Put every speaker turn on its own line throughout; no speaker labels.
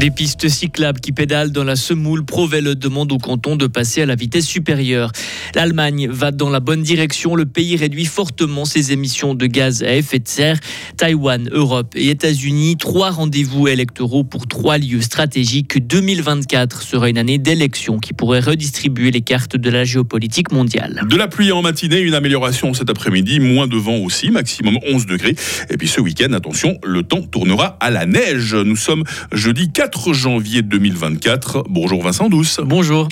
Des pistes cyclables qui pédalent dans la semoule, Provelle demande au canton de passer à la vitesse supérieure. L'Allemagne va dans la bonne direction. Le pays réduit fortement ses émissions de gaz à effet de serre. Taïwan, Europe et États-Unis, trois rendez-vous électoraux pour trois lieux stratégiques. 2024 sera une année d'élection qui pourrait redistribuer les cartes de la géopolitique mondiale.
De la pluie en matinée, une amélioration cet après-midi, moins de vent aussi, maximum 11 degrés. Et puis ce week-end, attention, le temps tournera à la neige. Nous sommes jeudi 4 4 janvier 2024. Bonjour Vincent Douce.
Bonjour.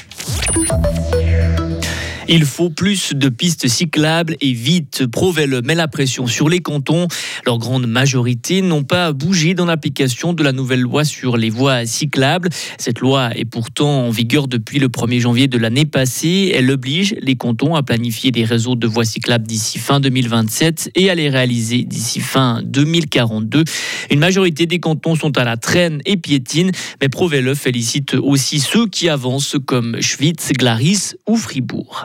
Il faut plus de pistes cyclables et vite. Provel met la pression sur les cantons. Leur grande majorité n'ont pas bougé dans l'application de la nouvelle loi sur les voies cyclables. Cette loi est pourtant en vigueur depuis le 1er janvier de l'année passée. Elle oblige les cantons à planifier des réseaux de voies cyclables d'ici fin 2027 et à les réaliser d'ici fin 2042. Une majorité des cantons sont à la traîne et piétine, mais Provelle félicite aussi ceux qui avancent comme Schwytz, Glaris ou Fribourg.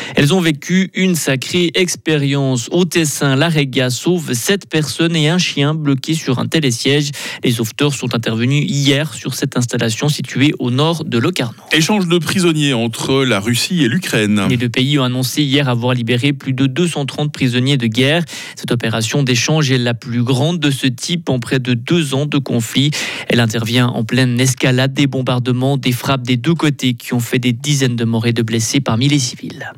Elles ont vécu une sacrée expérience. Au Tessin, la Réga sauve sept personnes et un chien bloqué sur un télésiège. Les sauveteurs sont intervenus hier sur cette installation située au nord de Locarno.
Échange de prisonniers entre la Russie et l'Ukraine.
Les deux pays ont annoncé hier avoir libéré plus de 230 prisonniers de guerre. Cette opération d'échange est la plus grande de ce type en près de deux ans de conflit. Elle intervient en pleine escalade des bombardements, des frappes des deux côtés qui ont fait des dizaines de morts et de blessés parmi les civils.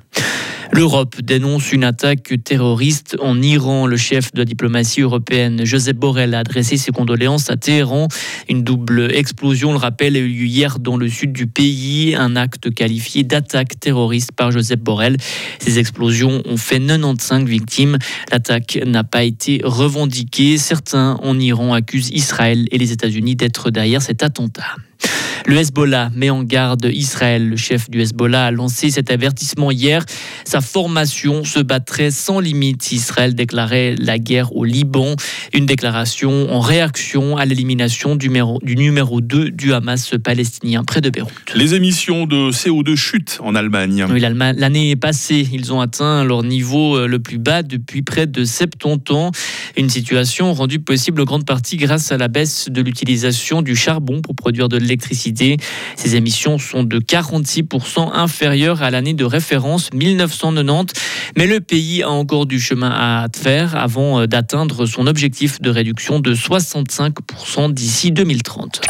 L'Europe dénonce une attaque terroriste en Iran. Le chef de la diplomatie européenne, Joseph Borrell, a adressé ses condoléances à Téhéran. Une double explosion, le rappel, a eu lieu hier dans le sud du pays. Un acte qualifié d'attaque terroriste par Joseph Borrell. Ces explosions ont fait 95 victimes. L'attaque n'a pas été revendiquée. Certains en Iran accusent Israël et les États-Unis d'être derrière cet attentat. Le Hezbollah met en garde Israël. Le chef du Hezbollah a lancé cet avertissement hier. Sa formation se battrait sans limite si Israël déclarait la guerre au Liban. Une déclaration en réaction à l'élimination du numéro, 2 du Hamas palestinien près de Beyrouth.
Les émissions de CO2 chutent en Allemagne.
Oui, l'année passée, ils ont atteint leur niveau euh, le plus bas depuis près de 70 ans. Une situation rendue possible en grande partie grâce à la baisse de l'utilisation du charbon pour produire de l'électricité ces émissions sont de 46% inférieures à l'année de référence 1990, mais le pays a encore du chemin à faire avant euh, d'atteindre son objectif de réduction de 65% d'ici 2030.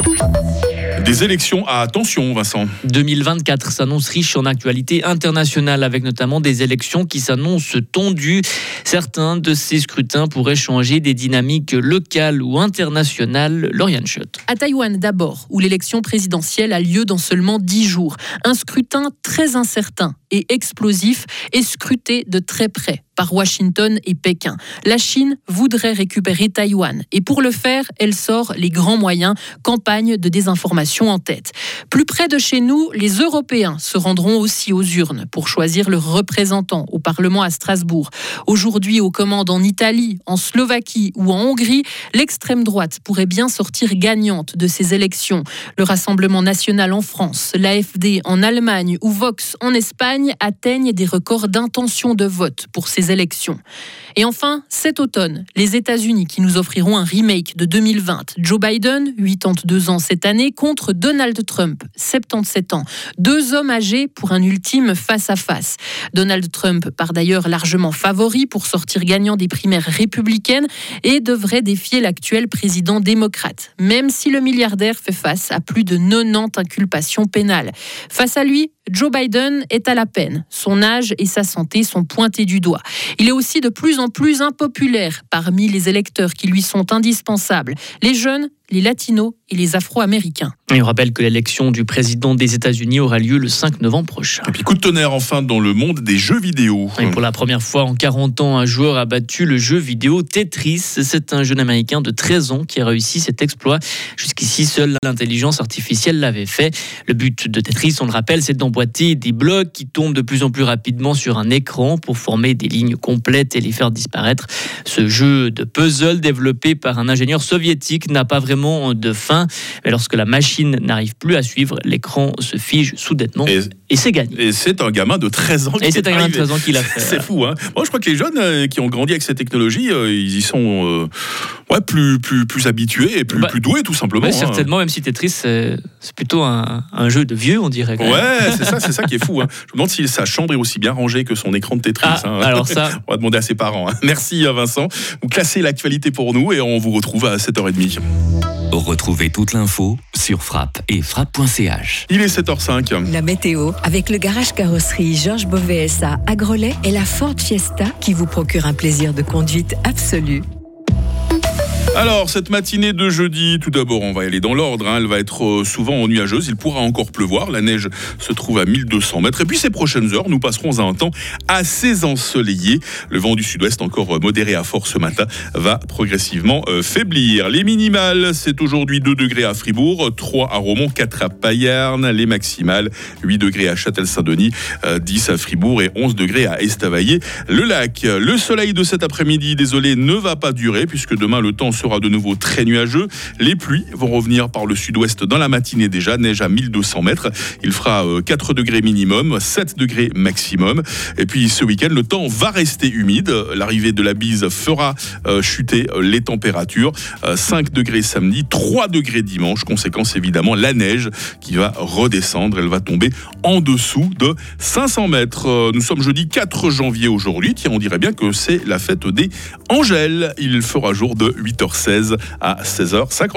Des élections à attention, Vincent.
2024 s'annonce riche en actualité internationale, avec notamment des élections qui s'annoncent tendues. Certains de ces scrutins pourraient changer des dynamiques locales ou internationales. Lauriane Schott.
À Taïwan d'abord, où l'élection présidentielle a lieu dans seulement 10 jours. Un scrutin très incertain et explosif est scruté de très près par Washington et Pékin. La Chine voudrait récupérer Taïwan et pour le faire, elle sort les grands moyens, campagne de désinformation en tête. Plus près de chez nous, les Européens se rendront aussi aux urnes pour choisir leurs représentants au Parlement à Strasbourg. Aujourd'hui, aux commandes en Italie, en Slovaquie ou en Hongrie, l'extrême droite pourrait bien sortir gagnante de ces élections. Le Rassemblement national en France, l'AFD en Allemagne ou Vox en Espagne atteignent des records d'intention de vote pour ces élections. Et enfin, cet automne, les États-Unis qui nous offriront un remake de 2020. Joe Biden, 82 ans cette année, contre Donald Trump, 77 ans. Deux hommes âgés pour un ultime face-à-face. Donald Trump part d'ailleurs largement favori pour sortir gagnant des primaires républicaines et devrait défier l'actuel président démocrate, même si le milliardaire fait face à plus de 90 inculpations pénales. Face à lui, Joe Biden est à la peine. Son âge et sa santé sont pointés du doigt. Il est aussi de plus en plus impopulaire parmi les électeurs qui lui sont indispensables. Les jeunes les latinos et les afro-américains.
Et on rappelle que l'élection du président des États-Unis aura lieu le 5 novembre prochain.
Et puis coup de tonnerre enfin dans le monde des jeux vidéo.
Et pour la première fois en 40 ans, un joueur a battu le jeu vidéo Tetris. C'est un jeune américain de 13 ans qui a réussi cet exploit. Jusqu'ici, seule l'intelligence artificielle l'avait fait. Le but de Tetris, on le rappelle, c'est d'emboîter des blocs qui tombent de plus en plus rapidement sur un écran pour former des lignes complètes et les faire disparaître. Ce jeu de puzzle développé par un ingénieur soviétique n'a pas vraiment de faim. Mais lorsque la machine n'arrive plus à suivre, l'écran se fige soudainement et, c'est gagné.
Et c'est un gamin de 13 ans
qui Et c'est un gamin de 13 ans qui l'a fait.
c'est fou. Hein Moi, je crois que les jeunes euh, qui ont grandi avec cette technologie, euh, ils y sont euh, ouais, plus, plus, plus habitués et plus, bah, plus doués, tout simplement. Hein.
Certainement, même si Tetris, c'est plutôt un, un, jeu de vieux, on dirait.
ouais, c'est ça, c'est ça qui est fou. Hein. Je me demande si sa chambre est aussi bien rangée que son écran de Tetris.
Ah. Alors ça.
on va demander à ses parents. Merci Vincent. Vous classez l'actualité pour nous et on vous retrouve à 7h30.
Retrouvez toute l'info sur frappe et frappe.ch.
Il est 7h05.
La météo avec le garage carrosserie Georges Beauvais à Grelais et la Ford Fiesta qui vous procure un plaisir de conduite absolu.
Alors, cette matinée de jeudi, tout d'abord, on va aller dans l'ordre. Hein. Elle va être euh, souvent nuageuse. Il pourra encore pleuvoir. La neige se trouve à 1200 mètres. Et puis, ces prochaines heures, nous passerons à un temps assez ensoleillé. Le vent du sud-ouest, encore modéré à fort ce matin, va progressivement euh, faiblir. Les minimales, c'est aujourd'hui 2 degrés à Fribourg, 3 à Romont, 4 à Payerne. Les maximales, 8 degrés à Châtel-Saint-Denis, 10 euh, à Fribourg et 11 degrés à Estavayer. Le lac, le soleil de cet après-midi, désolé, ne va pas durer puisque demain, le temps sera de nouveau très nuageux. Les pluies vont revenir par le sud-ouest dans la matinée déjà, neige à 1200 mètres. Il fera 4 euh, degrés minimum, 7 degrés maximum. Et puis ce week-end, le temps va rester humide. L'arrivée de la bise fera euh, chuter les températures. 5 euh, degrés samedi, 3 degrés dimanche. Conséquence évidemment, la neige qui va redescendre. Elle va tomber en dessous de 500 mètres. Nous sommes jeudi 4 janvier aujourd'hui. Tiens, on dirait bien que c'est la fête des Angèles. Il fera jour de 8h16 à 16h50.